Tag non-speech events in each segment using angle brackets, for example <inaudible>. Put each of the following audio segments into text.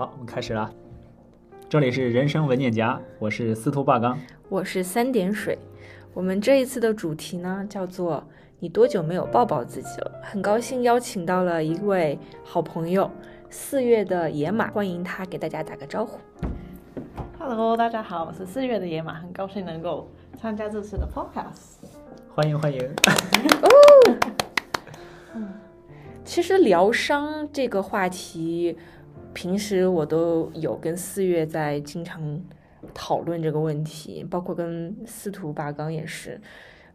好，我们开始啦。这里是人生文件夹，我是司徒霸刚。我是三点水。我们这一次的主题呢，叫做“你多久没有抱抱自己了？”很高兴邀请到了一位好朋友，四月的野马，欢迎他给大家打个招呼。Hello，大家好，我是四月的野马，很高兴能够参加这次的 podcast。欢迎欢迎。<laughs> 哦其实疗伤这个话题，平时我都有跟四月在经常讨论这个问题，包括跟司徒八刚也是，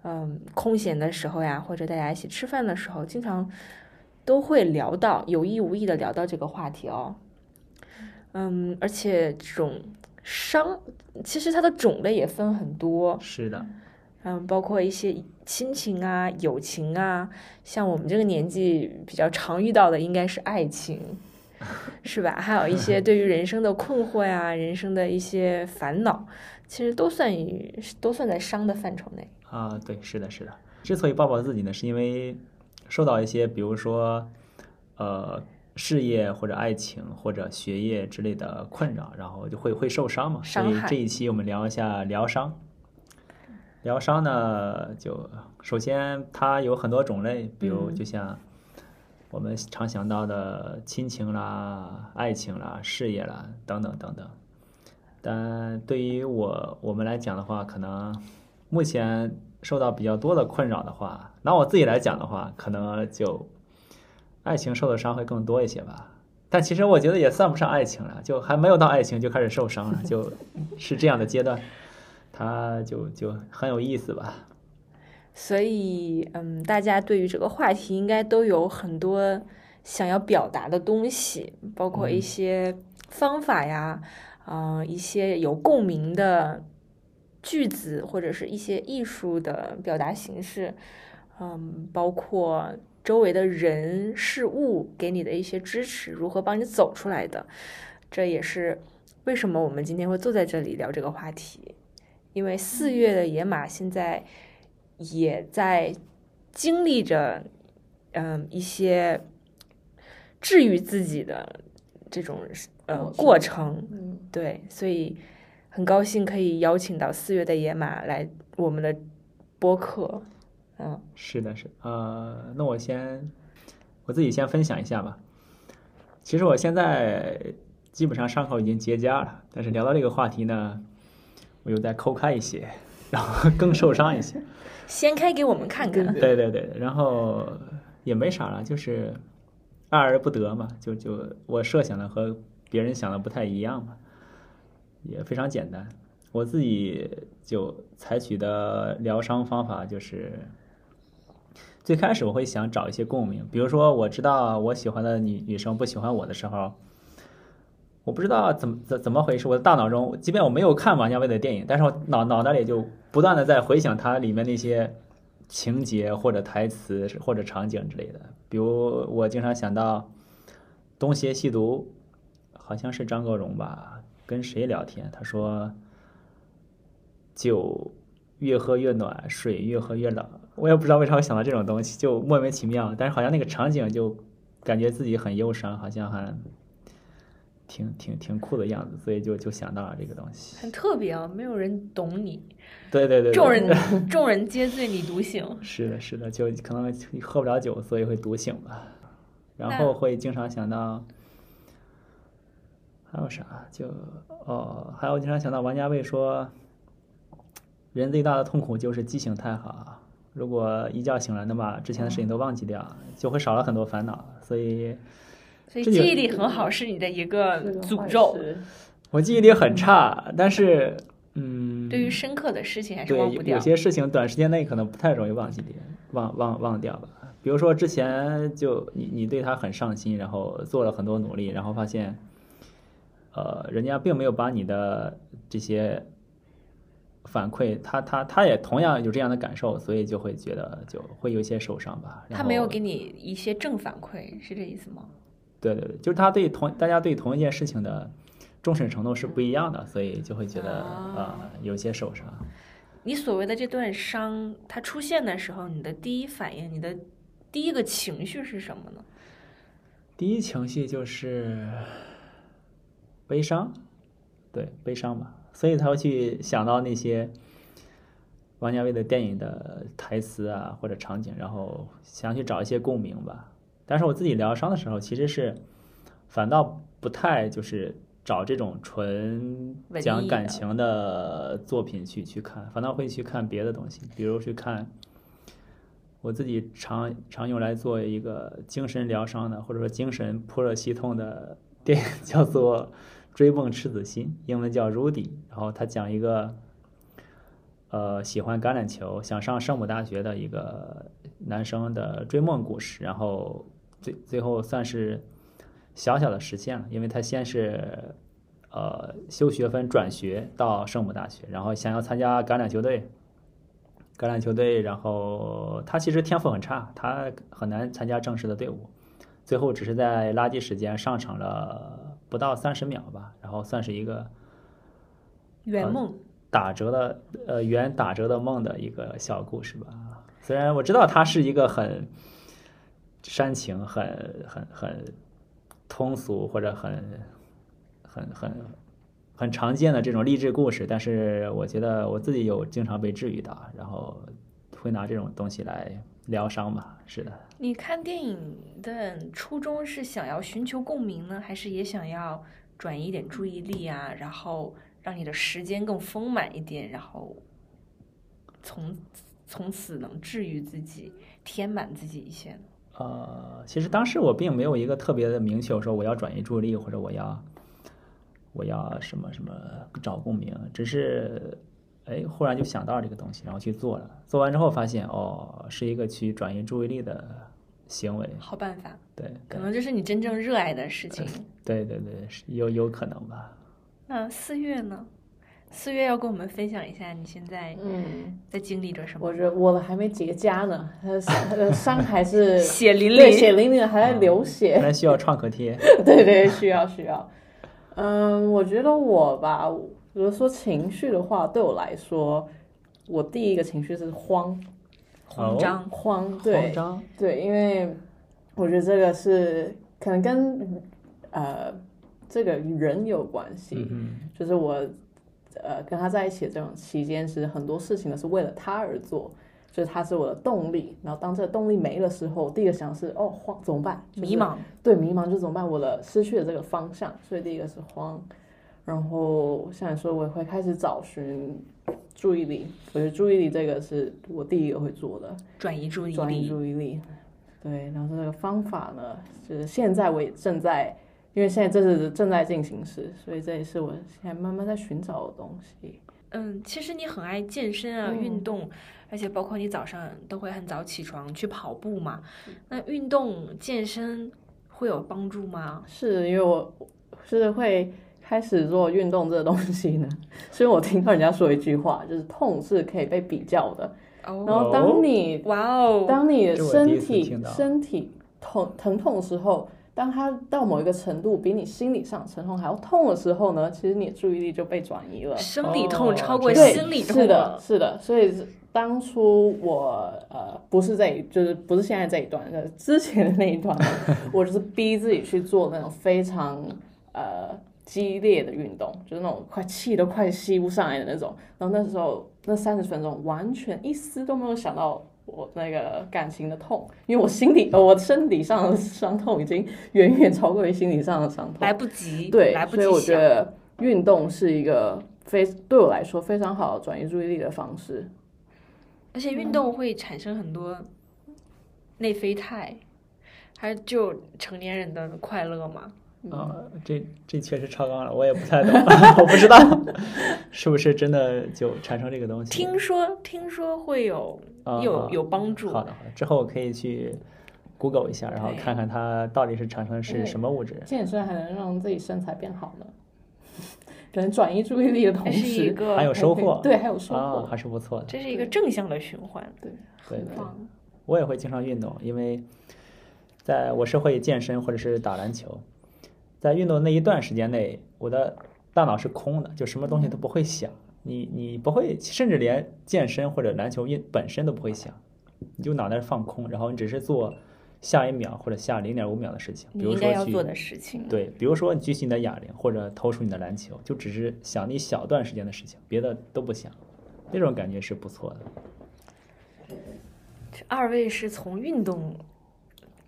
嗯，空闲的时候呀，或者大家一起吃饭的时候，经常都会聊到，有意无意的聊到这个话题哦。嗯，而且这种伤，其实它的种类也分很多，是的，嗯，包括一些亲情啊、友情啊，像我们这个年纪比较常遇到的应该是爱情，是吧？还有一些对于人生的困惑呀、人生的一些烦恼，其实都算于都算在伤的范畴内。啊，对，是的，是的。之所以抱抱自己呢，是因为受到一些，比如说，呃，事业或者爱情或者学业之类的困扰，然后就会会受伤嘛。所以这一期我们聊一下疗伤。疗伤呢，就首先它有很多种类，比如嗯就像我们常想到的亲情啦、爱情啦、事业啦等等等等。但对于我我们来讲的话，可能目前受到比较多的困扰的话，拿我自己来讲的话，可能就爱情受的伤会更多一些吧。但其实我觉得也算不上爱情了，就还没有到爱情就开始受伤了，就 <laughs> 是这样的阶段，它就就很有意思吧。所以，嗯，大家对于这个话题应该都有很多想要表达的东西，包括一嗯些方法呀，啊、一些有共鸣的句子，或者是一些艺术的表达形式，嗯，包括周围的人事物给你的一些支持，如何帮你走出来的，这也是为什么我们今天会坐在这里聊这个话题，因为四月的野马现在。也在经历着，嗯、一些治愈自己的这种呃过程，嗯，对，所以很高兴可以邀请到四月的野马来我们的播客，嗯，是的，是呃，那我先我自己先分享一下吧。其实我现在基本上伤口已经结痂了，但是聊到这个话题呢，我又在抠开一些，然后 <laughs> 更受伤一些。掀开给我们看看，对对对，然后也没啥了，就是爱而不得嘛，就就我设想的和别人想的不太一样嘛，也非常简单。我自己就采取的疗伤方法就是，最开始我会想找一些共鸣，比如说我知道我喜欢的女女生不喜欢我的时候。我不知道怎么怎怎么回事，我的大脑中，即便我没有看王家卫的电影，但是我脑脑袋里就不断的在回想它里面那些情节或者台词或者场景之类的。比如我经常想到《东邪西毒》，好像是张国荣吧，跟谁聊天？他说：“酒越喝越暖，水越喝越冷。”我也不知道为啥会想到这种东西，就莫名其妙。但是好像那个场景就感觉自己很忧伤，好像还挺挺挺酷的样子，所以就就想到了这个东西。很特别啊，没有人懂你，对对对对，众人 <laughs> 众人皆醉你独醒，<laughs> 是的，是的，就可能喝不了酒，所以会独醒吧。然后会经常想到，还有啥？就哦，还有经常想到王家卫说，人最大的痛苦就是记性太好。如果一觉醒来能把之前的事情都忘记掉，就会少了很多烦恼。所以所以记忆力很好是你的一个诅咒，我记忆力很差，但是嗯，对于深刻的事情还是对，忘不掉有有。些事情短时间内可能不太容易忘记掉，忘忘忘掉吧。比如说之前就你你对他很上心，然后做了很多努力，然后发现，呃，人家并没有把你的这些反馈，他他他也同样有这样的感受，所以就会觉得就会有一些受伤吧。他没有给你一些正反馈，是这意思吗？对对对，就是他对同大家对同一件事情的重视程度是不一样的，所以就会觉得啊呃有些受伤。你所谓的这段伤，它出现的时候，你的第一反应，你的第一个情绪是什么呢？第一情绪就是悲伤，对悲伤吧，所以他会去想到那些王家卫的电影的台词啊或者场景，然后想去找一些共鸣吧。但是我自己疗伤的时候，其实是反倒不太就是找这种纯讲感情的作品去去看，反倒会去看别的东西，比如去看我自己常常用来做一个精神疗伤的，或者说精神普热息痛的 <laughs> 电影，叫做《追梦赤子心》，英文叫《Rudy》，然后他讲一个呃喜欢橄榄球，想上圣母大学的一个男生的追梦故事，然后最最后算是小小的实现了，因为他先是呃修学分转学到圣母大学，然后想要参加橄榄球队。橄榄球队，然后他其实天赋很差，他很难参加正式的队伍，最后只是在垃圾时间上场了不到三十秒吧，然后算是一个圆梦，打折的呃圆打折的梦的一个小故事吧。虽然我知道他是一个很煽情、很很很通俗或者很很很很常见的这种励志故事，但是我觉得我自己有经常被治愈到，然后会拿这种东西来疗伤吧。是的，你看电影的初衷是想要寻求共鸣呢，还是也想要转移一点注意力啊，然后让你的时间更丰满一点，然后从从此能治愈自己、填满自己一些？呃，其实当时我并没有一个特别的明确我说我要转移注意力或者我要我要什么什么找共鸣，只是哎忽然就想到这个东西，然后去做了。做完之后发现哦，是一个去转移注意力的行为。好办法，对可能就是你真正热爱的事情。对对对，有有可能吧。那四月呢？四月要跟我们分享一下你现在嗯，在经历着什么？我觉得我的还没结痂呢，他的伤还是 <laughs> 血淋对淋，血淋淋的，还在流血。还需要创可贴。<laughs> 对对，需要需要。嗯，我觉得我吧，如果说情绪的话，对我来说，我第一个情绪是慌慌张。慌，慌对张，对，因为我觉得这个是可能跟呃这个人有关系，嗯就是我呃跟他在一起的这种期间，是很多事情呢是为了他而做。就是他是我的动力，然后当这个动力没了时候，第一个想是哦慌怎么办？就是迷茫，对，迷茫就怎么办？我的失去了这个方向，所以第一个是慌，然后像你说，我也会开始找寻注意力。我觉得注意力这个是我第一个会做的，转移注意力转移。注意力。对，然后这个方法呢，就是现在我也正在，因为现在这是正在进行时，所以这也是我现在慢慢在寻找的东西。嗯，其实你很爱健身啊，嗯运动，而且包括你早上都会很早起床去跑步嘛。那运动健身会有帮助吗？是因为我是会开始做运动这个东西呢，是因为我听到人家说一句话，就是痛是可以被比较的。然哦，后当你哇哦，当你的身体身体痛疼痛的时候，当它到某一个程度，比你心理上疼痛还要痛的时候呢，其实你的注意力就被转移了。生理痛哦超过对，心理痛是的，是的，所以当初我呃不是这一，就是不是现在这一段，呃之前的那一段，<laughs> 我就是逼自己去做那种非常呃激烈的运动，就是那种快气都快吸不上来的那种。然后那时候那三十分钟完全一丝都没有想到我那个感情的痛，因为我心理呃我身体上的伤痛已经远远超过于心理上的伤痛。来不及，对，来不所以我。觉得运动是一个非对我来说非常好转移注意力的方式。而且运动会产生很多内啡肽，还就成年人的快乐嘛。啊，这这确实超纲了，我也不太懂，<laughs> 我不知道是不是真的就产生这个东西。听说听说会有有有帮助。好的，好的，之后我可以去 Google 一下，然后看看它到底是产生的是什么物质。健身还能让自己身材变好呢，可能转移注意力的同时，个还有收获，对，还有收啊，获。还是不错的。这是一个正向的循环，对很对棒。我也会经常运动，因为在我是会健身或者是打篮球，在运动那一段时间内，我的大脑是空的，就什么东西都不会想，你你不会，甚至连健身或者篮球运本身都不会想，你就脑袋放空，然后你只是做下一秒或者下零点五秒的事情，比如说要做的事情。对，比如说你举起你的哑铃或者投出你的篮球，就只是想一小段时间的事情，别的都不想，那种感觉是不错的。这二位是从运动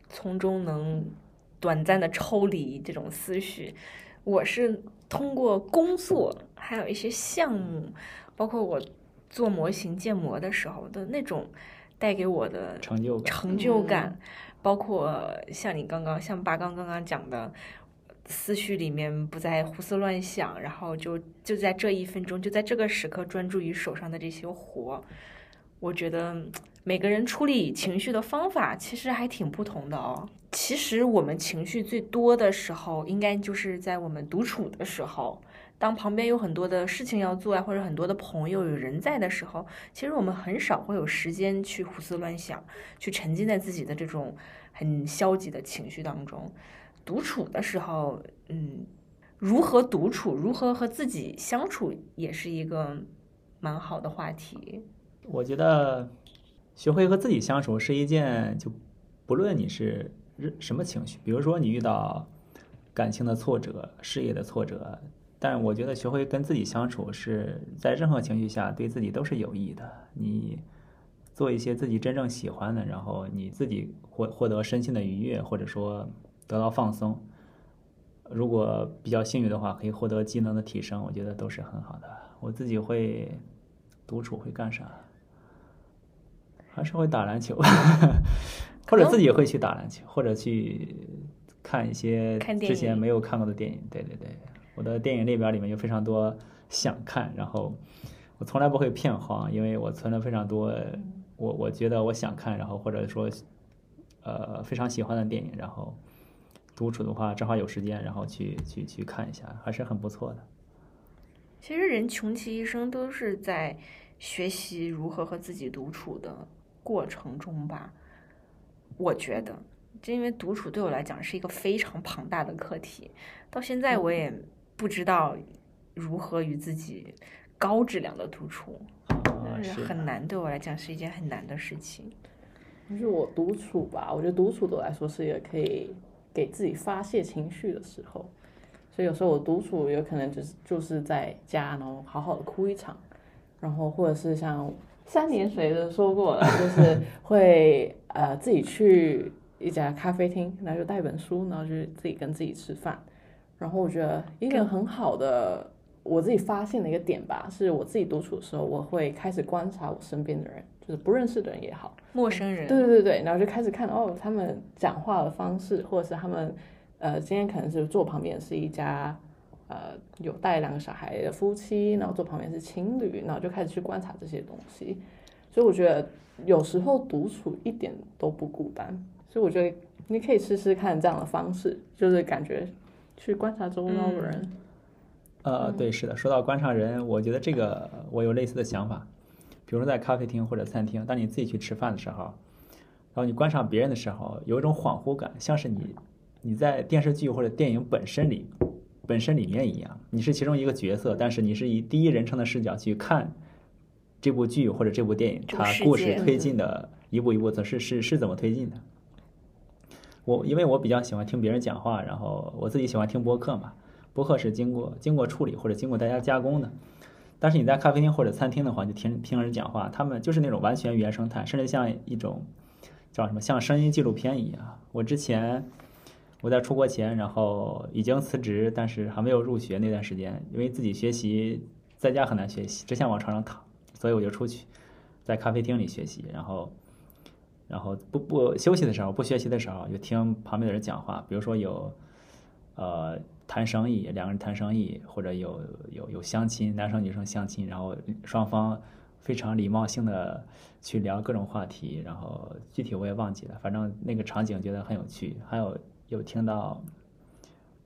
从中能短暂的抽离这种思绪，我是通过工作，还有一些项目，包括我做模型建模的时候的那种带给我的成就感，成就感，包括像你刚刚像八刚刚刚讲的，思绪里面不再胡思乱想，然后就就在这一分钟，就在这个时刻专注于手上的这些活。我觉得每个人处理情绪的方法其实还挺不同的哦。其实我们情绪最多的时候，应该就是在我们独处的时候。当旁边有很多的事情要做啊，或者很多的朋友有人在的时候，其实我们很少会有时间去胡思乱想，去沉浸在自己的这种很消极的情绪当中。独处的时候，嗯，如何独处，如何和自己相处，也是一个蛮好的话题。我觉得学会和自己相处是一件，就不论你是什么情绪，比如说你遇到感情的挫折、事业的挫折，但我觉得学会跟自己相处是在任何情绪下对自己都是有益的。你做一些自己真正喜欢的，然后你自己获获得身心的愉悦，或者说得到放松。如果比较幸运的话，可以获得技能的提升，我觉得都是很好的。我自己会独处会干啥？还是会打篮球，<laughs> 或者自己会去打篮球，或者去看一些之前没有看过的电影。对对对，我的电影列表里面有非常多想看，然后我从来不会骗黄，因为我存了非常多我我觉得我想看，然后或者说呃非常喜欢的电影，然后独处的话正好有时间，然后去去去看一下，还是很不错的。其实人穷其一生都是在学习如何和自己独处的过程中吧。我觉得，就因为独处对我来讲是一个非常庞大的课题，到现在我也不知道如何与自己高质量的独处，很难，对我来讲是一件很难的事情。就是我独处吧，我觉得独处对我来说是一个可以给自己发泄情绪的时候，所以有时候我独处有可能就是就是在家，然后好好的哭一场，然后或者是像三年水的说过了，就是会呃自己去一家咖啡厅，然后就带本书，然后就自己跟自己吃饭，然后我觉得一个很好的我自己发现的一个点吧，是我自己独处的时候，我会开始观察我身边的人，就是不认识的人也好。陌生人，对对对，然后就开始看哦，他们讲话的方式，或者是他们呃，今天可能是坐旁边是一家呃有带两个小孩的夫妻，然后坐旁边是情侣，然后就开始去观察这些东西。所以我觉得有时候独处一点都不孤单，所以我觉得你可以试试看这样的方式，就是感觉去观察周遭的人。呃，对，是的。说到观察人，我觉得这个我有类似的想法。比如说在咖啡厅或者餐厅，当你自己去吃饭的时候，然后你观察别人的时候，有一种恍惚感，像是你你在电视剧或者电影本身里本身里面一样，你是其中一个角色，但是你是以第一人称的视角去看这部剧或者这部电影，它故事推进的一步一步，怎是是是怎么推进的。我因为我比较喜欢听别人讲话，然后我自己喜欢听播客嘛。播客是经过经过处理或者经过大家加工的，但是你在咖啡厅或者餐厅的话，就听听人讲话，他们就是那种完全原生态，甚至像一种叫什么像声音纪录片一样。我之前我在出国前，然后已经辞职，但是还没有入学那段时间，因为自己学习在家很难学习，只想往床上躺，所以我就出去在咖啡厅里学习，然后然后不不休息的时候，不学习的时候，就听旁边的人讲话，比如说有呃。谈生意，两个人谈生意，或者有有有相亲，男生女生相亲，然后双方非常礼貌性的去聊各种话题，然后具体我也忘记了，反正那个场景觉得很有趣。还有有听到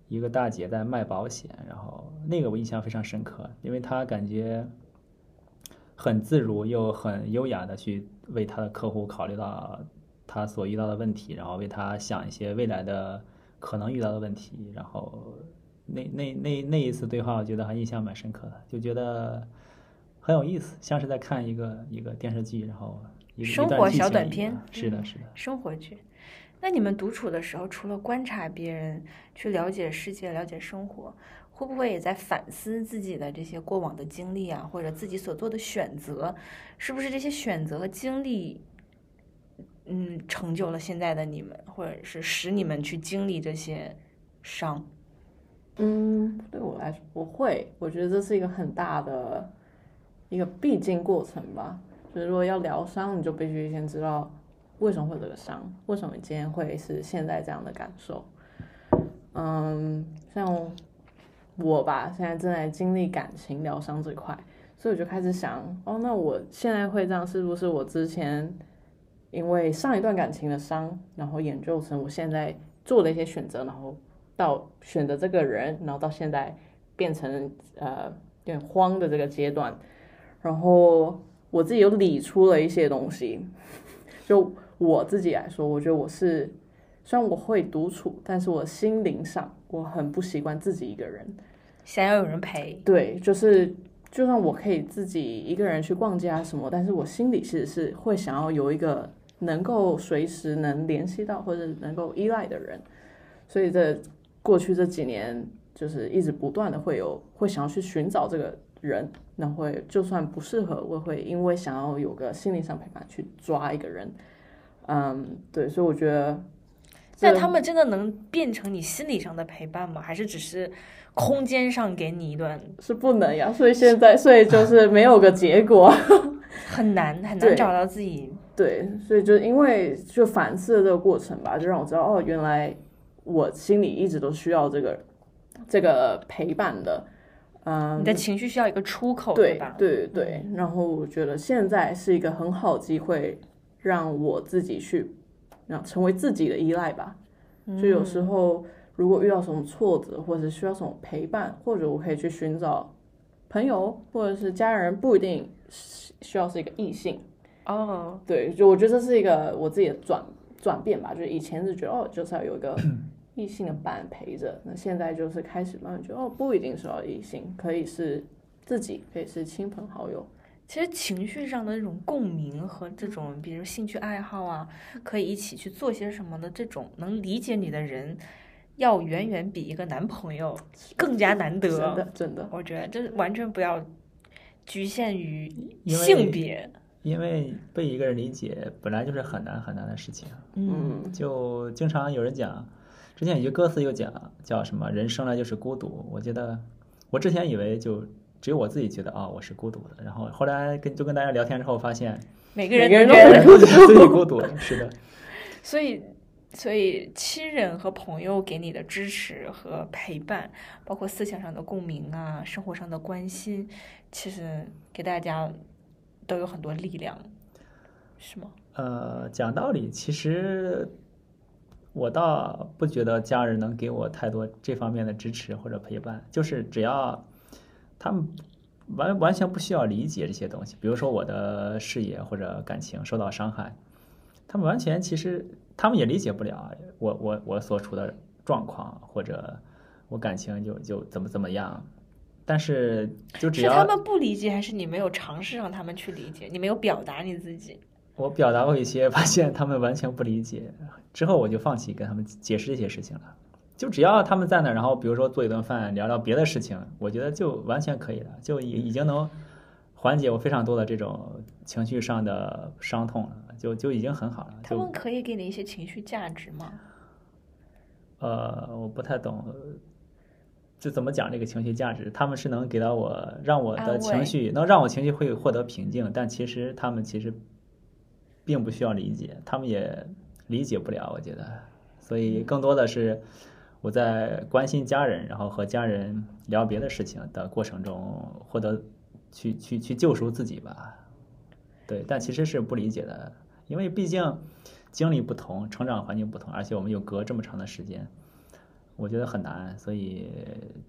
一个大姐在卖保险，然后那个我印象非常深刻，因为她感觉很自如又很优雅的去为他的客户考虑到他所遇到的问题，然后为他想一些未来的。可能遇到的问题，然后那那那那一次对话，我觉得还印象蛮深刻的，就觉得很有意思，像是在看一个一个电视剧，然后生活小短片是的，是的，生活剧。那你们独处的时候，除了观察别人，去了解世界、了解生活，会不会也在反思自己的这些过往的经历啊，或者自己所做的选择，是不是这些选择和经历，嗯，成就了现在的你们，或者是使你们去经历这些伤？嗯，对我来说，我会，我觉得这是一个很大的一个必经过程吧。就是如果要疗伤，你就必须先知道。为什么会这个伤？为什么今天会是现在这样的感受？嗯，像我吧，现在正在经历感情疗伤这块，所以我就开始想，哦，那我现在会这样，是不是我之前因为上一段感情的伤，然后演就成我现在做的一些选择，然后到选择这个人，然后到现在变成呃有点慌的这个阶段，然后我自己又理出了一些东西，就。我自己来说，我觉得我是，虽然我会独处，但是我心灵上我很不习惯自己一个人，想要有人陪。对，就是就算我可以自己一个人去逛街啊什么，但是我心里其实是会想要有一个能够随时能联系到或者能够依赖的人。所以这过去这几年，就是一直不断的会有会想要去寻找这个人，那会就算不适合，我会因为想要有个心理上陪伴去抓一个人。嗯，对，所以我觉得，那他们真的能变成你心理上的陪伴吗？还是只是空间上给你一段？是不能呀，所以现在，所以就是没有个结果，<laughs> 很难很难找到自己。对，所以就因为就反思的这个过程吧，就让我知道哦，原来我心里一直都需要这个这个陪伴的。嗯，你的情绪需要一个出口，对吧？对对。然后我觉得现在是一个很好机会。让我自己去，让成为自己的依赖吧。就有时候，如果遇到什么挫折，或者需要什么陪伴，或者我可以去寻找朋友或者是家人，不一定需要是一个异性。哦，对，就我觉得这是一个我自己的转转变吧。就是以前是觉得哦，就是要有一个 <clears throat> 异性的伴陪着，那现在就是开始慢慢觉得哦，不一定是要异性，可以是自己，可以是亲朋好友。其实情绪上的那种共鸣和这种，比如兴趣爱好啊，可以一起去做些什么的这种能理解你的人，要远远比一个男朋友更加难得。真的，真的，我觉得这完全不要局限于性别，因为被一个人理解本来就是很难很难的事情。嗯，就经常有人讲，之前有句歌词又讲叫什么“人生来就是孤独”，我觉得我之前以为就。只有我自己觉得啊，我是孤独的。然后后来跟就跟大家聊天之后，发现每个人都觉得 <laughs> 自己孤独，是的。所以，所以亲人和朋友给你的支持和陪伴，包括思想上的共鸣啊，生活上的关心，其实给大家都有很多力量，是吗？呃，讲道理，其实我倒不觉得家人能给我太多这方面的支持或者陪伴，就是只要。他们完完全不需要理解这些东西，比如说我的事业或者感情受到伤害，他们完全其实他们也理解不了我我我所处的状况或者我感情就就怎么怎么样，但是就只要他们不理解，还是你没有尝试让他们去理解，你没有表达你自己。我表达过一些，发现他们完全不理解，之后我就放弃跟他们解释这些事情了。就只要他们在那儿，然后比如说做一顿饭，聊聊别的事情，我觉得就完全可以了，就已已经能缓解我非常多的这种情绪上的伤痛了，就就已经很好了。他们可以给你一些情绪价值吗？呃，我不太懂，就怎么讲这个情绪价值？他们是能给到我，让我的情绪能让我情绪会获得平静，但其实他们其实并不需要理解，他们也理解不了，我觉得，所以更多的是。我在关心家人，然后和家人聊别的事情的过程中，获得去去去救赎自己吧。对，但其实是不理解的，因为毕竟经历不同，成长环境不同，而且我们又隔这么长的时间，我觉得很难，所以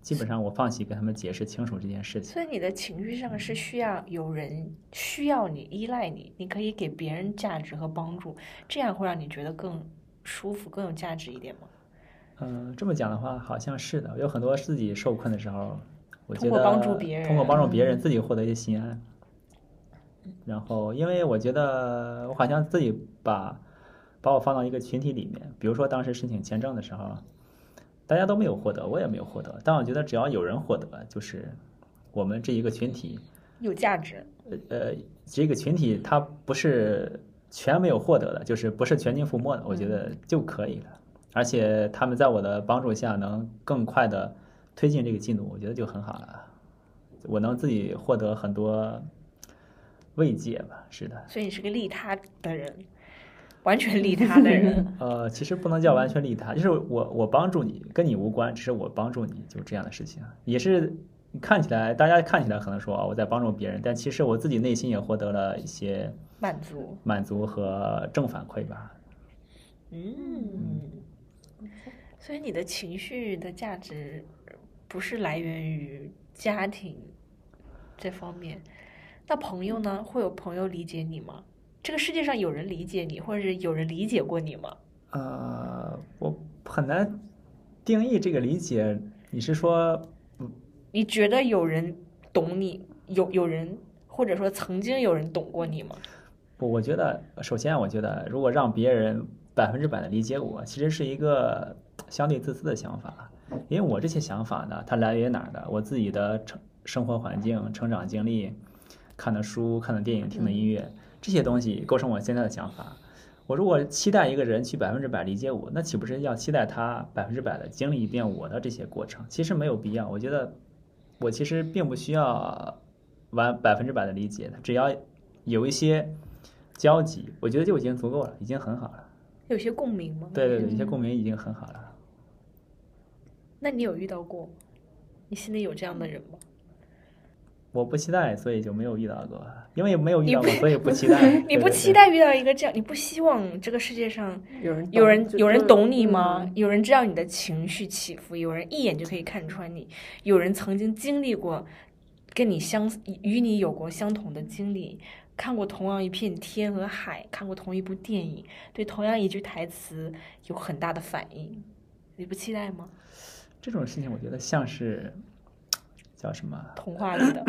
基本上我放弃跟他们解释清楚这件事情。所以你的情绪上是需要有人需要你依赖你，你可以给别人价值和帮助，这样会让你觉得更舒服、更有价值一点吗？嗯，这么讲的话，好像是的。有很多自己受困的时候，我觉得通过帮助别人，通过帮助别人，自己获得一些心安。然后，因为我觉得我好像自己把把我放到一个群体里面。比如说当时申请签证的时候，大家都没有获得，我也没有获得，但我觉得只要有人获得，就是我们这一个群体，有价值。呃，这个群体它不是全没有获得的，就是不是全军覆没的，我觉得就可以了。而且他们在我的帮助下能更快的推进这个进度，我觉得就很好了。我能自己获得很多慰藉吧，是的。所以你是个利他的人，完全利他的人。<laughs> 呃，其实不能叫完全利他，就是我我帮助你，跟你无关，只是我帮助你，就这样的事情，也是看起来大家看起来可能说啊我在帮助别人，但其实我自己内心也获得了一些满足。满足和正反馈吧。嗯，所以你的情绪的价值不是来源于家庭这方面，那朋友呢？会有朋友理解你吗？这个世界上有人理解你，或者是有人理解过你吗？呃，我很难定义这个理解。你是说，你觉得有人懂你？有有人，或者说曾经有人懂过你吗？不，我觉得首先，我觉得如果让别人百分之百的理解我，其实是一个相对自私的想法。因为我这些想法呢，它来源于哪儿的？我自己的成生活环境、成长经历、看的书、看的电影、听的音乐，这些东西构成我现在的想法。我如果期待一个人去百分之百理解我，那岂不是要期待他百分之百的经历一遍我的这些过程？其实没有必要。我觉得我其实并不需要完百分之百的理解，只要有一些交集，我觉得就已经足够了，已经很好了。有些共鸣吗？对对对，有些共鸣已经很好了。那你有遇到过？你心里有这样的人吗？我不期待，所以就没有遇到过。因为没有遇到过，所以不期待。<laughs> 你不期待遇到一个这样，你不希望这个世界上有人有人有人懂你吗？嗯有人知道你的情绪起伏，有人一眼就可以看穿你，有人曾经经历过跟你相与你有过相同的经历，看过同样一片天和海，看过同一部电影，对同样一句台词有很大的反应，你不期待吗？这种事情，我觉得像是叫什么？童话里的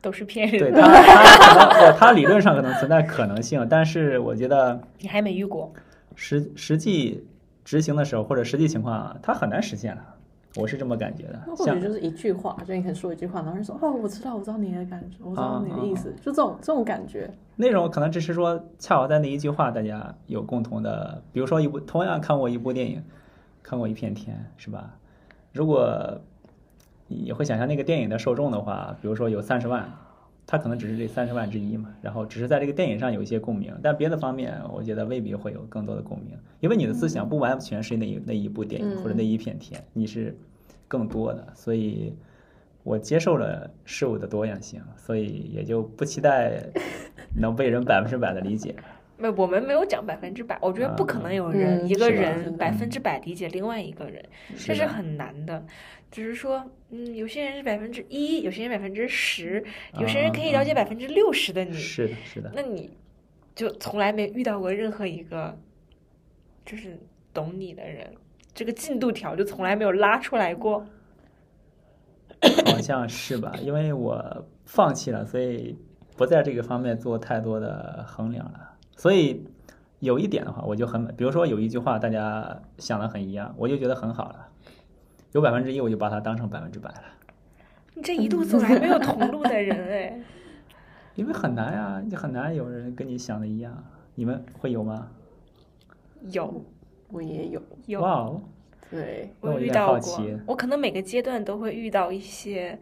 都是骗人的，对，它可能呃它理论上可能存在可能性，但是我觉得你还没遇过。实实际执行的时候或者实际情况，它很难实现了。我是这么感觉的那。或像许就是一句话，就你可以说一句话，然后人说哦，我知道，我知道你的感觉，我知道你的意啊思，就这种这种感觉。那种可能只是说，恰好在那一句话，大家有共同的，比如说一部同样看过一部电影，看过一片天，是吧？如果你会想象那个电影的受众的话，比如说有三十万，他可能只是这三十万之一嘛，然后只是在这个电影上有一些共鸣，但别的方面，我觉得未必会有更多的共鸣，因为你的思想不完全是那一那一部电影或者那一片天，你是更多的，所以。我接受了事物的多样性，所以也就不期待能被人百分之百的理解。没，我们没有讲百分之百，我觉得不可能有人、嗯一个人百分之百理解另外一个人，这是很难的。只是说，嗯，有些人是百分之一，有些人百分之十，有些人可以了解百分之六十的你，是的，是的，那你就从来没遇到过任何一个就是懂你的人，这个进度条就从来没有拉出来过。好像是吧？因为我放弃了，所以不在这个方面做太多的衡量了。所以有一点的话，我就很，比如说有一句话大家想的很一样，我就觉得很好了。有百分之一，我就把它当成百分之百了，你这一路走来没有同路的人哎，<laughs> 因为很难呀，就很难有人跟你想的一样。你们会有吗？有我也有，有，哇哦，对，我遇到过。好奇，我可能每个阶段都会遇到一些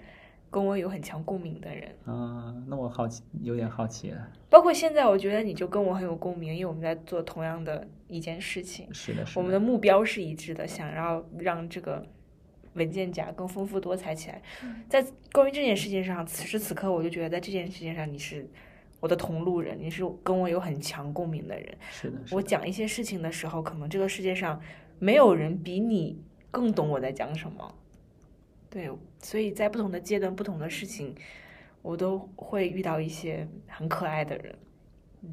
跟我有很强共鸣的人。啊，那我好奇，有点好奇了。包括现在，我觉得你就跟我很有共鸣，因为我们在做同样的一件事情，是的，是的我们的目标是一致的，想要让这个文件夹更丰富多彩起来。在关于这件事情上，此时此刻，我就觉得在这件事情上，你是我的同路人，你是跟我有很强共鸣的人。是的，是的我讲一些事情的时候，可能这个世界上没有人比你更懂我在讲什么。对，所以在不同的阶段、不同的事情，我都会遇到一些很可爱的人，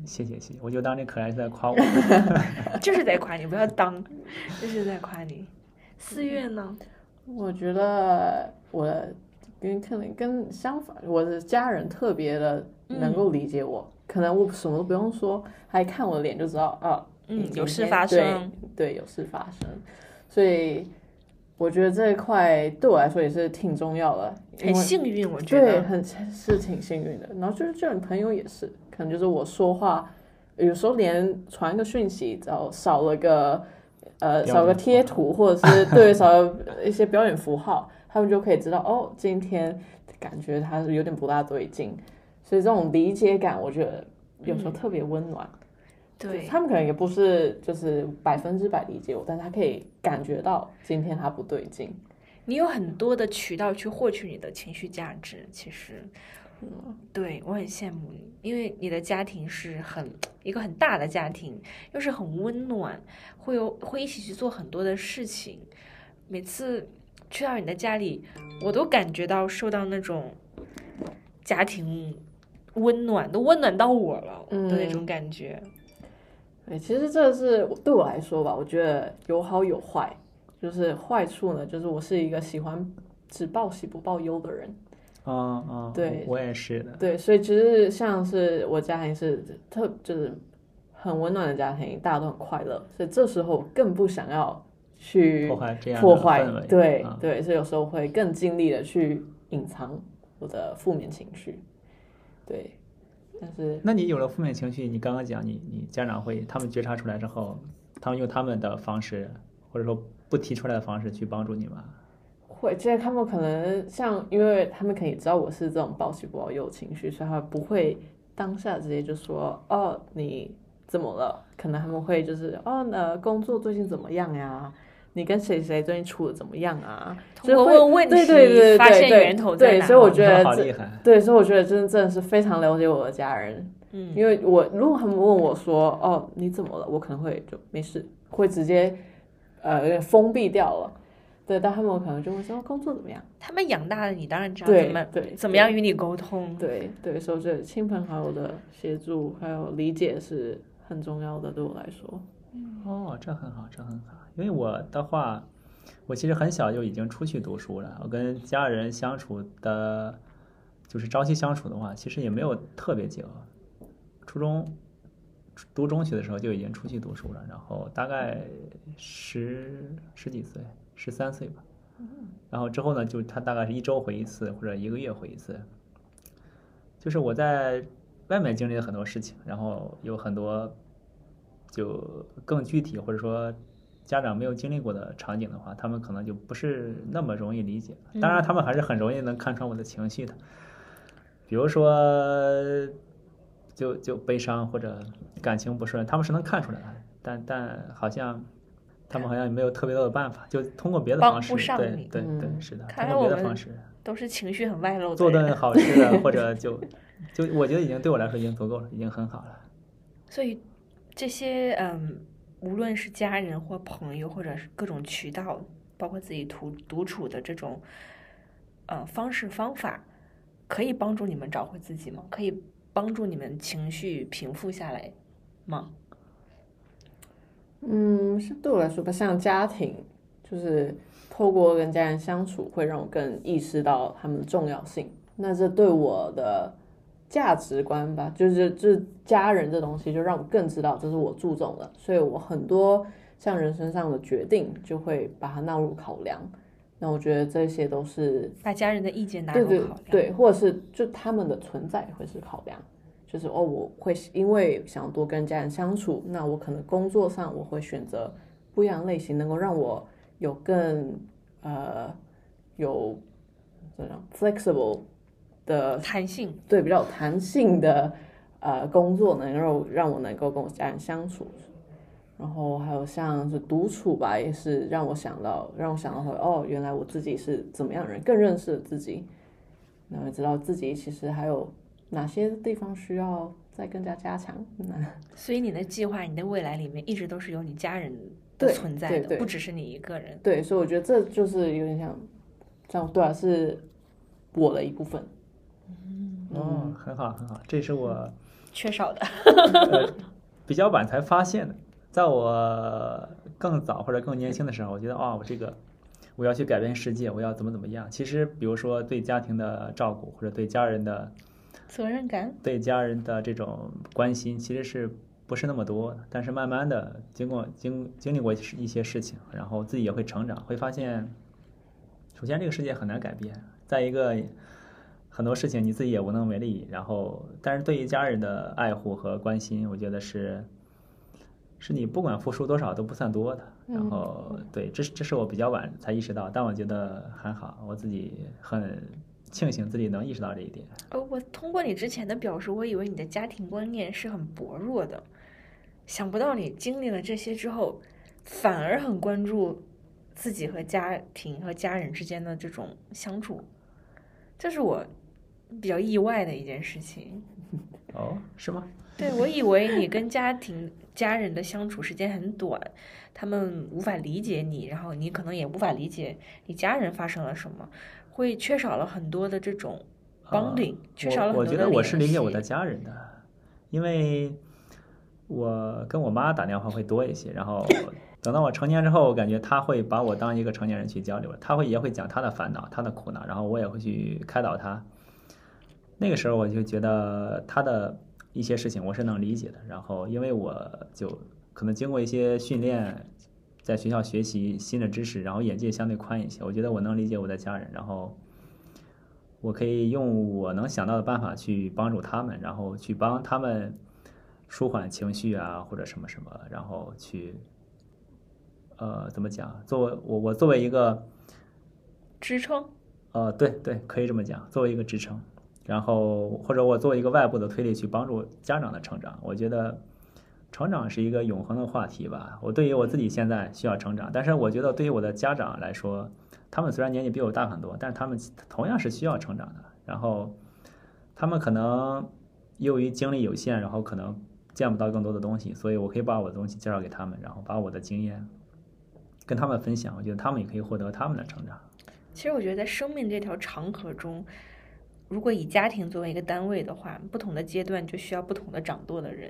谢谢谢谢，我就当这可爱是在夸我。<laughs> <laughs> 就是在夸你，不要当，就是在夸你。四月呢？我觉得我跟可能跟相反，我的家人特别的能够理解我，可能我什么都不用说，还看我的脸就知道啊，嗯，有事发生，对，有事发生，所以我觉得这一块对我来说也是挺重要的，因很为幸运，我觉对，得。很是挺幸运的。然后就是这种朋友也是，可能就是我说话，有时候连传个讯息，然后少了个呃少个贴图，或者是 <laughs> 对少了一些表演符号，他们就可以知道哦，今天感觉他是有点不大对劲。所以这种理解感，我觉得有时候嗯特别温暖。对，他们可能也不是就是百分之百理解我，但是他可以感觉到今天他不对劲。你有很多的渠道去获取你的情绪价值，其实，嗯对我很羡慕你，因为你的家庭是很一个很大的家庭，又是很温暖，会有会一起去做很多的事情。每次去到你的家里，我都感觉到受到那种家庭温暖，都温暖到我了的那种感觉。对，其实这是对我来说吧，我觉得有好有坏。就是坏处呢，就是我是一个喜欢只报喜不报忧的人。啊啊，对我也是的。对，所以其实像是我家庭是特就是很温暖的家庭，大家都很快乐，所以这时候更不想要去破坏这样的破坏对、啊对，所以有时候会更尽力的去隐藏我的负面情绪。对，但是那你有了负面情绪，你刚刚讲你你家长会他们觉察出来之后，他们用他们的方式，或者说不提出来的方式去帮助你吗？会，这他们可能像，因为他们可以知道我是这种报喜不报忧情绪，所以他们不会当下直接就说哦你怎么了？可能他们会就是哦呃工作最近怎么样呀？你跟谁谁最近处的怎么样啊？通过就会问问题对对对对发现对源头在哪对所以我觉得这好厉害，对，所以我觉得真的真的是非常了解我的家人，嗯，因为我如果他们问我说哦你怎么了，我可能会就没事，会直接呃有点封闭掉了。对，但他们可能就会说、哦工作怎么样？他们养大了你，当然知道对怎么对怎么样与你沟通。对对，所以我觉得亲朋好友的协助还有理解是很重要的，对我来说。哦，这很好，这很好。因为我的话，我其实很小就已经出去读书了。我跟家人相处的，就是朝夕相处的话，其实也没有特别久。初中读中学的时候就已经出去读书了，然后大概十十几岁，十三岁吧。然后之后呢，就他大概是一周回一次，或者一个月回一次。就是我在外面经历了很多事情，然后有很多就更具体或者说家长没有经历过的场景的话，他们可能就不是那么容易理解。当然，他们还是很容易能看穿我的情绪的。比如说，就就悲伤或者感情不顺，他们是能看出来的，但但好像他们好像也没有特别多的办法，就通过别的方式，对对对，嗯是的，看通过别来我们的方式都是情绪很外露的做，顿好吃的，或者就 <laughs> 就我觉得已经对我来说已经足够了，已经很好了。所以这些嗯，无论是家人或朋友，或者是各种渠道，包括自己独独处的这种呃方式方法，可以帮助你们找回自己吗？可以帮助你们情绪平复下来吗？嗯，是对我来说吧，像家庭，就是透过跟家人相处，会让我更意识到他们的重要性。那这对我的价值观吧，就是就是家人这东西，就让我更知道这是我注重的，所以我很多像人生上的决定，就会把它纳入考量。那我觉得这些都是把家人的意见纳对对入考量。对，或者是就他们的存在会是考量，就是哦，我会因为想多跟家人相处，那我可能工作上我会选择不一样类型，能够让我有更呃有怎样 flexible 的弹性，对比较有弹性的呃工作，能够让我能够跟我家人相处。然后还有像是独处吧，也是让我想到，让我想到会，哦，原来我自己是怎么样的人，更认识了自己，然后知道自己其实还有哪些地方需要再更加加强。那 <laughs> 所以你的计划、你的未来里面一直都是有你家人的存在的，对对不只是你一个人。对，所以我觉得这就是有点像，这样对啊，是我的一部分。哦，很好很好，这是我缺少的，呃比较晚才发现的。在我更早或者更年轻的时候，我觉得啊、我这个我要去改变世界，我要怎么怎么样。其实，比如说对家庭的照顾，或者对家人的责任感。对家人的这种关心，其实是不是那么多，但是慢慢的经过经经历过一些事情，然后自己也会成长，会发现，首先这个世界很难改变，再一个很多事情你自己也无能为力，然后但是对于家人的爱护和关心，我觉得是是你不管付出多少都不算多的。然后对，这是这是我比较晚才意识到，但我觉得还好，我自己很庆幸自己能意识到这一点。呃，我通过你之前的表述，我以为你的家庭观念是很薄弱的，想不到你经历了这些之后，反而很关注自己和家庭和家人之间的这种相处，这是我比较意外的一件事情。<laughs> 哦，是吗？对，我以为你跟家庭家人的相处时间很短，他们无法理解你，然后你可能也无法理解你家人发生了什么，会缺少了很多的这种 bonding，、缺少了很多的我我觉得我是理解我的家人的，因为我跟我妈打电话会多一些，然后 <laughs> 等到我成年之后，我感觉她会把我当一个成年人去交流，她会也会讲她的烦恼、她的苦恼，然后我也会去开导她。那个时候我就觉得他的一些事情我是能理解的，然后因为我就可能经过一些训练，在学校学习新的知识，然后眼界相对宽一些，我觉得我能理解我的家人，然后。我可以用我能想到的办法去帮助他们，然后去帮他们舒缓情绪啊，或者什么什么，然后去，呃，怎么讲？作为我，我作为一个，支撑。呃，对对，可以这么讲，作为一个支撑，然后或者我作为一个外部的推力去帮助家长的成长。我觉得成长是一个永恒的话题吧。我对于我自己现在需要成长，但是我觉得对于我的家长来说，他们虽然年纪比我大很多，但是他们同样是需要成长的。然后他们可能由于精力有限，然后可能见不到更多的东西，所以我可以把我的东西介绍给他们，然后把我的经验跟他们分享。我觉得他们也可以获得他们的成长。其实我觉得在生命这条长河中，如果以家庭作为一个单位的话，不同的阶段就需要不同的掌舵的人。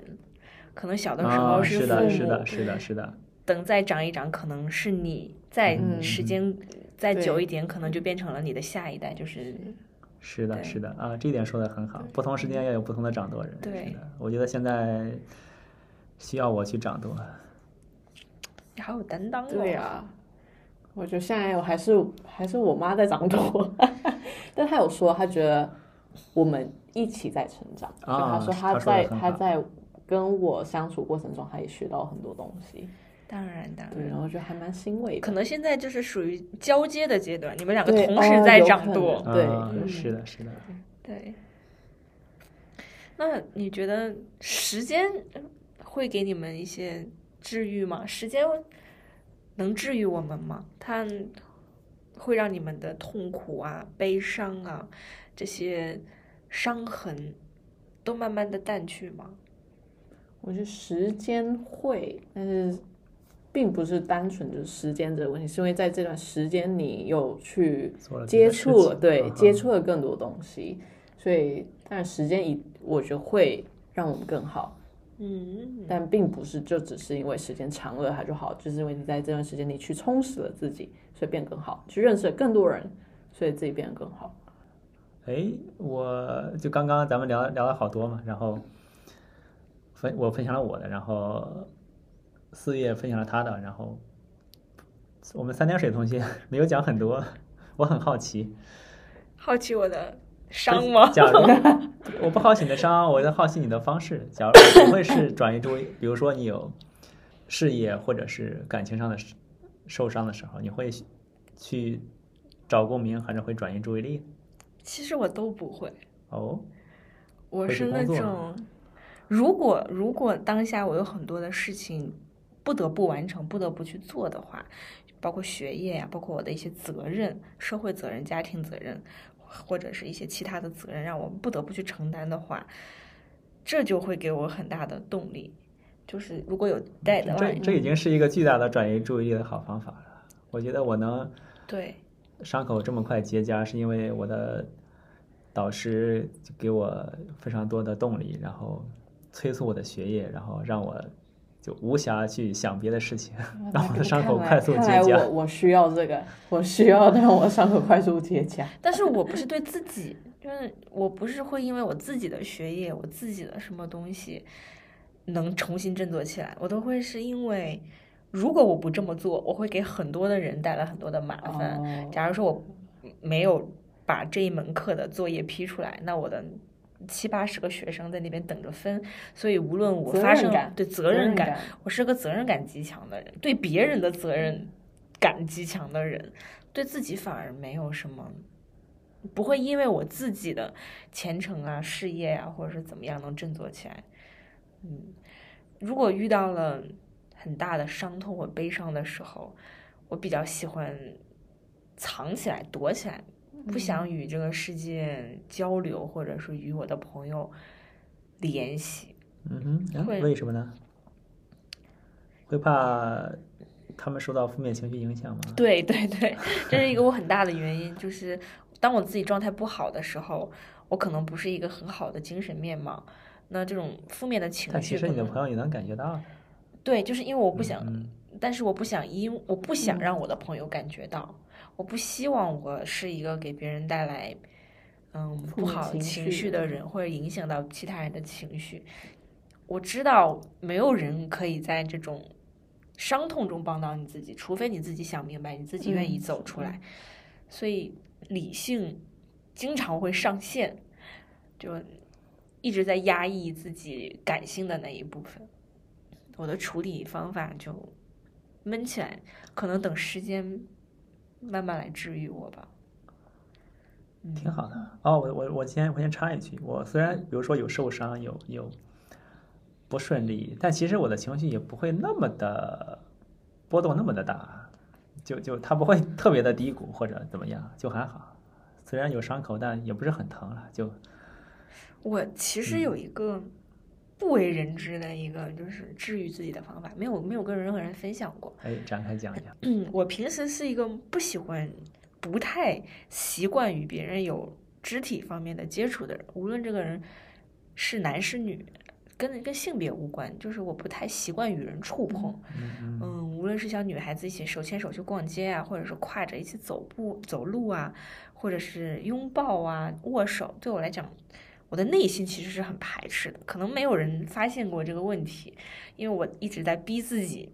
可能小的时候是父是的，是，的，是的，是的，等再长一长，可能是你，再嗯时间再久一点，可能就变成了你的下一代，就是是的，是的啊，这一点说的很好。不同时间要有不同的掌舵人。对是的，我觉得现在需要我去掌舵。你好有担当哦。对呀、我觉得现在我还是还是我妈在掌舵，<laughs> 但她有说她觉得我们一起在成长，所以啊她说她她说得在她在跟我相处过程中，她也学到很多东西，当然当对，然。然后我觉得还蛮欣慰的。可能现在就是属于交接的阶段，你们两个同时在掌舵。能对是的，是的。对。那你觉得时间会给你们一些治愈吗？时间能治愈我们吗？它会让你们的痛苦啊、悲伤啊这些伤痕都慢慢的淡去吗？我觉得时间会，但是并不是单纯就是时间这个问题，是因为在这段时间你有去接触对，嗯接触了更多东西，所以当然时间一我觉得会让我们更好，嗯，但并不是就只是因为时间长了它就好，就是因为你在这段时间你去充实了自己，所以变更好，去认识了更多人，所以自己变得更好。哎，我就刚刚咱们聊聊了好多嘛，然后分我分享了我的，然后四月分享了他的，然后我们三点水同学 <laughs> 没有讲很多，我很好奇。好奇我的伤吗？假如 <laughs> 我不好奇你的伤，我在好奇你的方式。假如不会是转移注意，<coughs> 比如说你有事业或者是感情上的受受伤的时候，你会去找共鸣，还是会转移注意力？其实我都不会。哦，我是那种，如果如果当下我有很多的事情不得不完成、不得不去做的话，包括学业呀、包括我的一些责任、社会责任、家庭责任，或者是一些其他的责任，让我不得不去承担的话，这就会给我很大的动力。就是如果有 deadline，这这已经是一个巨大的转移注意力的好方法了。我觉得我能对伤口这么快结痂，是因为我的导师就给我非常多的动力，然后催促我的学业，然后让我就无暇去想别的事情，让我的伤口快速结看来我痂。我需要这个，我需要让我伤口快速结痂。<laughs> 但是我不是对自己，就是我不是会因为我自己的学业，我自己的什么东西，能重新振作起来，我都会是因为，如果我不这么做，我会给很多的人带来很多的麻烦。哦假如说我没有把这一门课的作业批出来，那我的七八十个学生在那边等着分，所以无论我发生对责任感，感，我是个责任感极强的人，对别人的责任感极强的人，对自己反而没有什么，不会因为我自己的前程啊、事业啊，或者是怎么样能振作起来。嗯，如果遇到了很大的伤痛或悲伤的时候，我比较喜欢藏起来、躲起来，不想与这个世界交流，或者是与我的朋友联系。嗯哼，啊会为什么呢？会怕他们受到负面情绪影响吗？对对对，这是一个我很大的原因，就是当我自己状态不好的时候，我可能不是一个很好的精神面貌。那这种负面的情但其实你的朋友也能感觉到。对，就是因为我不想，嗯但是我不想因我不想让我的朋友感觉到，我不希望我是一个给别人带来嗯不好情情绪的人，或者影响到其他人的情绪。我知道没有人可以在这种伤痛中帮到你自己，除非你自己想明白，你自己愿意嗯走出来。所以理性经常会上线，就一直在压抑自己感性的那一部分。我的处理方法就闷起来，可能等时间慢慢来治愈我吧。嗯挺好的。哦，我我我先我先插一句，我虽然比如说有受伤，有有不顺利，但其实我的情绪也不会那么的波动那么的大，就就它不会特别的低谷或者怎么样，就还好。虽然有伤口，但也不是很疼了，就我其实有一个不为人知的一个就是治愈自己的方法，没有没有跟任何人分享过。哎展开讲一讲。嗯，我平时是一个不喜欢、不太习惯与别人有肢体方面的接触的人，无论这个人是男是女，跟跟性别无关，就是我不太习惯与人触碰。嗯嗯嗯，无论是像女孩子一起手牵手去逛街啊，或者是挎着一起走步走路啊，或者是拥抱啊、握手，对我来讲，我的内心其实是很排斥的。可能没有人发现过这个问题，因为我一直在逼自己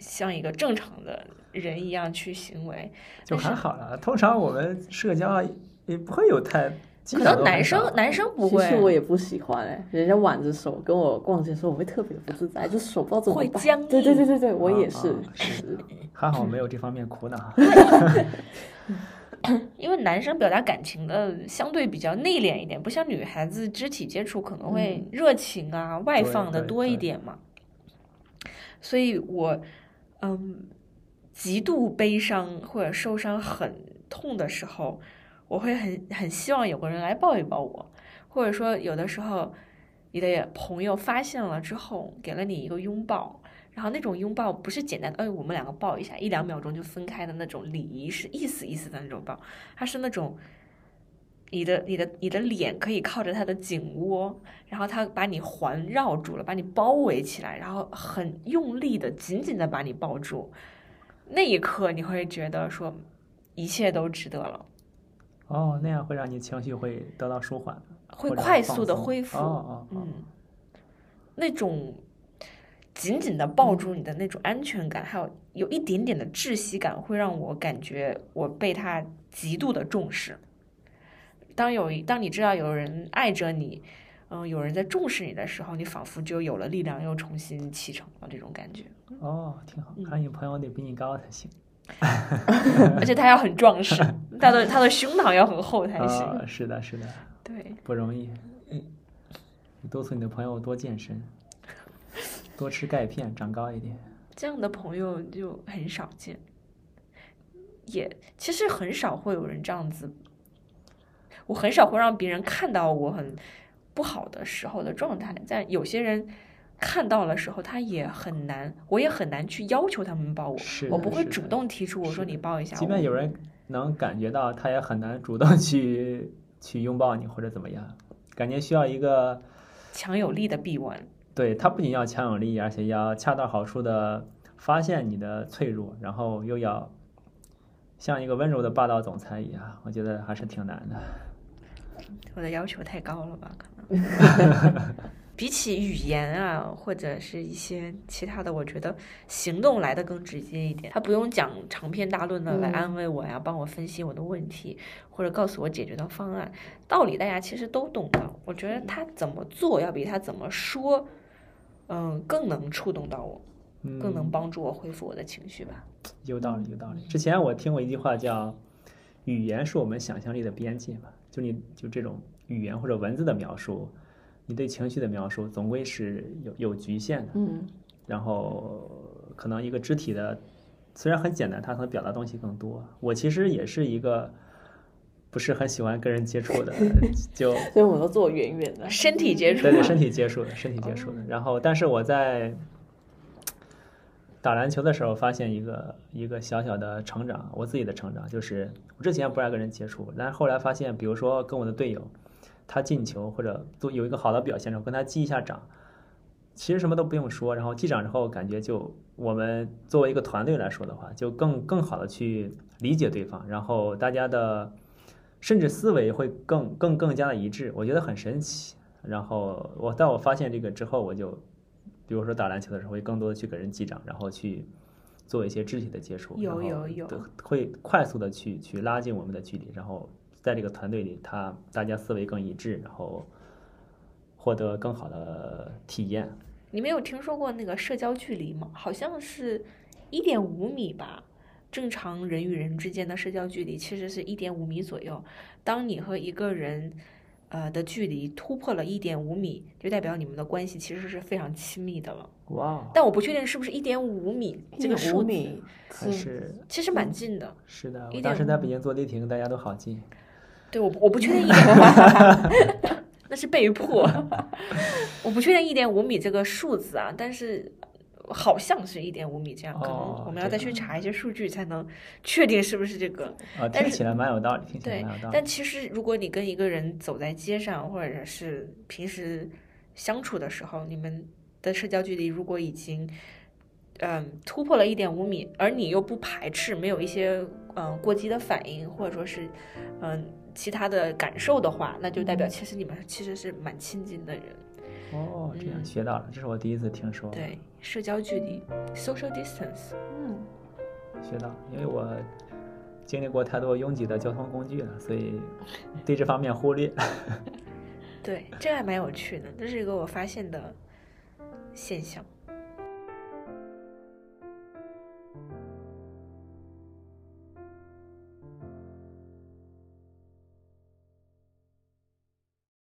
像一个正常的人一样去行为。就还好了。通常我们社交也不会有太，基可能男生男生不其实我，也不喜欢哎、人家挽着手跟我逛街的时候，我会特别不自在，就手不知道怎么办会僵对对对对对，我也啊是啊，是还好没有这方面苦恼。<laughs> 因为男生表达感情的相对比较内敛一点，不像女孩子肢体接触可能会热情啊、外放的多一点嘛。所以我，嗯，极度悲伤或者受伤很痛的时候，我会很很希望有个人来抱一抱我，或者说有的时候你的朋友发现了之后，给了你一个拥抱。然后那种拥抱不是简单的，哎，我们两个抱一下，一两秒钟就分开的那种礼仪，是意思意思的那种抱，它是那种，你的你的你的脸可以靠着他的颈窝，然后他把你环绕住了，把你包围起来，然后很用力的紧紧的把你抱住，那一刻你会觉得说一切都值得了，哦，那样会让你情绪会得到舒缓，会快速的恢复，哦哦哦，嗯，那种紧紧的抱住你的那种安全感，还有有一点点的窒息感，会让我感觉我被他极度的重视。当有一当你知道有人爱着你，嗯、有人在重视你的时候，你仿佛就有了力量，又重新启程了这种感觉。哦，挺好。嗯看来你朋友得比你高才行。而且他要很壮实，<laughs> 他的他的胸膛要很厚才行。啊，是的，是的，对，不容易。督促你的朋友多健身，多吃钙片，长高一点。这样的朋友就很少见，也其实很少会有人这样子。我很少会让别人看到我很不好的时候的状态，但有些人看到了时候，他也很难，我也很难去要求他们抱我，是我不会主动提出我说你抱一下我。即便有人能感觉到，他也很难主动去去拥抱你或者怎么样，感觉需要一个，强有力的臂弯，对他不仅要强有力，而且要恰到好处的发现你的脆弱，然后又要像一个温柔的霸道总裁一样，我觉得还是挺难的。我的要求太高了吧？可能 <laughs> 比起语言啊，或者是一些其他的，我觉得行动来的更直接一点。他不用讲长篇大论的来嗯安慰我呀，帮我分析我的问题，或者告诉我解决的方案。道理大家其实都懂的，我觉得他怎么做要比他怎么说，嗯，更能触动到我，嗯，更能帮助我恢复我的情绪吧。有道理，有道理。之前我听过一句话叫“语言是我们想象力的边界”吧，就你就这种语言或者文字的描述，你对情绪的描述总归是有有局限的。嗯然后可能一个肢体的虽然很简单，它可能表达东西更多。我其实也是一个不是很喜欢跟人接触的，<laughs> 就所以我们都坐远远的。身体接触对对，身体接触的，身体接触的。然后，但是我在打篮球的时候，发现一个一个小小的成长，我自己的成长，就是我之前不爱跟人接触，但是后来发现，比如说跟我的队友，他进球或者做有一个好的表现然后，跟他击一下掌，其实什么都不用说，然后击掌之后，感觉就我们作为一个团队来说的话，就更更好的去理解对方，然后大家的甚至思维会更更更加的一致，我觉得很神奇。然后我在我发现这个之后，我就比如说打篮球的时候，会更多的去给人击掌，然后去做一些肢体的接触，有有有会快速的去去拉近我们的距离，然后在这个团队里，他大家思维更一致，然后获得更好的体验。你没有听说过那个社交距离吗？好像是一点五米吧。正常人与人之间的社交距离其实是一点五米左右。当你和一个人，呃的距离突破了一点五米，就代表你们的关系其实是非常亲密的了。哇，但我不确定是不是一点五米这个数米还是其实蛮近的。是的，一我当时在北京坐地铁，跟大家都好近。对，我我不确定一点五，<laughs> 那是被迫。<laughs> 我不确定一点五米这个数字啊，但是好像是一点五米这样，可能哦我们要再去查一些数据才能确定是不是这个。啊，但是听起来蛮有道理，听起来对蛮有道，理但。其实如果你跟一个人走在街上，或者是平时相处的时候，你们的社交距离如果已经嗯突破了一点五米，而你又不排斥，没有一些嗯过激的反应，或者说是嗯其他的感受的话，那就代表其实你们其实是蛮亲近的人。哦，这样嗯学到了，这是我第一次听说。对，社交距离 （social distance）。嗯，学到了，因为我经历过太多拥挤的交通工具了，所以对这方面忽略。<laughs> 对，这还蛮有趣的，这是一个我发现的现象。